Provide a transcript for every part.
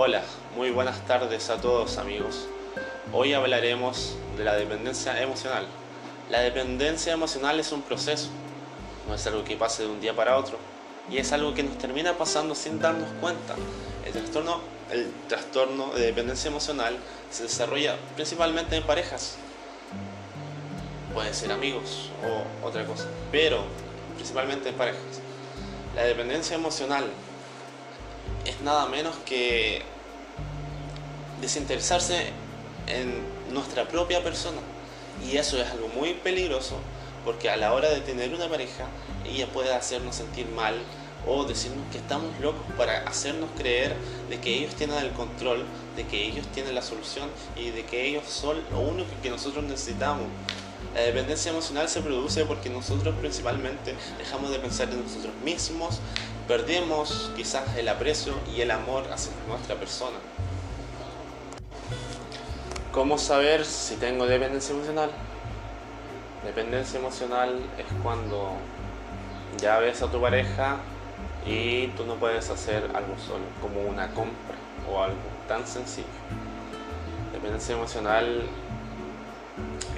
Hola, muy buenas tardes a todos amigos. Hoy hablaremos de la dependencia emocional. La dependencia emocional es un proceso, no es algo que pase de un día para otro y es algo que nos termina pasando sin darnos cuenta. El trastorno, el trastorno de dependencia emocional se desarrolla principalmente en parejas. Pueden ser amigos o otra cosa, pero principalmente en parejas. La dependencia emocional es nada menos que desinteresarse en nuestra propia persona. Y eso es algo muy peligroso porque a la hora de tener una pareja, ella puede hacernos sentir mal o decirnos que estamos locos para hacernos creer de que ellos tienen el control, de que ellos tienen la solución y de que ellos son lo único que nosotros necesitamos. La dependencia emocional se produce porque nosotros principalmente dejamos de pensar en nosotros mismos, perdemos quizás el aprecio y el amor hacia nuestra persona. ¿Cómo saber si tengo dependencia emocional? Dependencia emocional es cuando ya ves a tu pareja y tú no puedes hacer algo solo, como una compra o algo tan sencillo. Dependencia emocional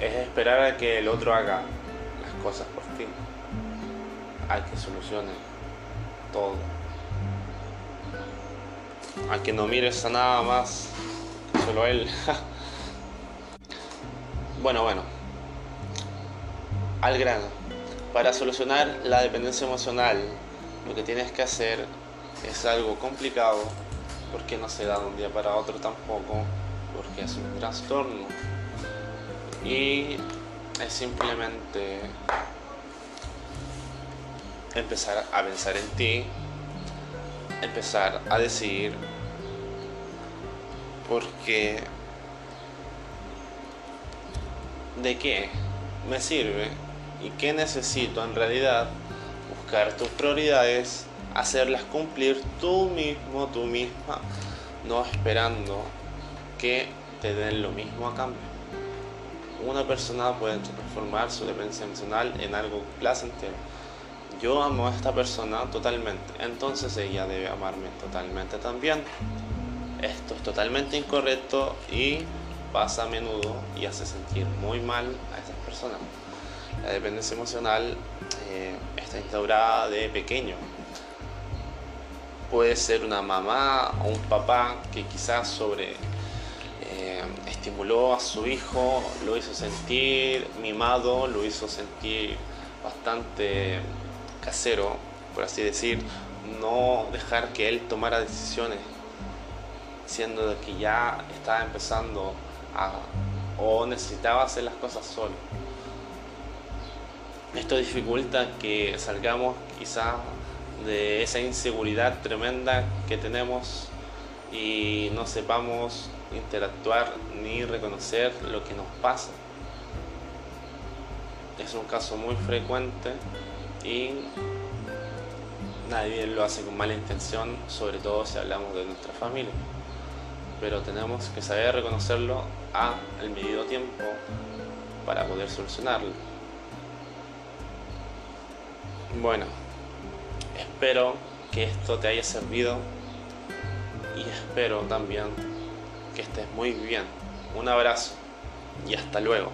es esperar a que el otro haga las cosas por ti, a que solucione todo, a que no mires a nada más solo él. bueno, bueno, al grano. Para solucionar la dependencia emocional, lo que tienes que hacer es algo complicado, porque no se da de un día para otro tampoco, porque es un trastorno y es simplemente empezar a pensar en ti, empezar a decir porque de qué me sirve y qué necesito en realidad, buscar tus prioridades, hacerlas cumplir tú mismo, tú misma, no esperando que te den lo mismo a cambio una persona puede transformar su dependencia emocional en algo placentero. Yo amo a esta persona totalmente, entonces ella debe amarme totalmente también. Esto es totalmente incorrecto y pasa a menudo y hace sentir muy mal a esas personas. La dependencia emocional eh, está instaurada de pequeño. Puede ser una mamá o un papá que quizás sobre eh, estimuló a su hijo, lo hizo sentir mimado, lo hizo sentir bastante casero, por así decir, no dejar que él tomara decisiones, siendo que ya estaba empezando a o necesitaba hacer las cosas solo. Esto dificulta que salgamos quizás de esa inseguridad tremenda que tenemos y no sepamos interactuar ni reconocer lo que nos pasa. Es un caso muy frecuente y nadie lo hace con mala intención, sobre todo si hablamos de nuestra familia. Pero tenemos que saber reconocerlo a el medido tiempo para poder solucionarlo. Bueno, espero que esto te haya servido y espero también que estés muy bien. Un abrazo y hasta luego.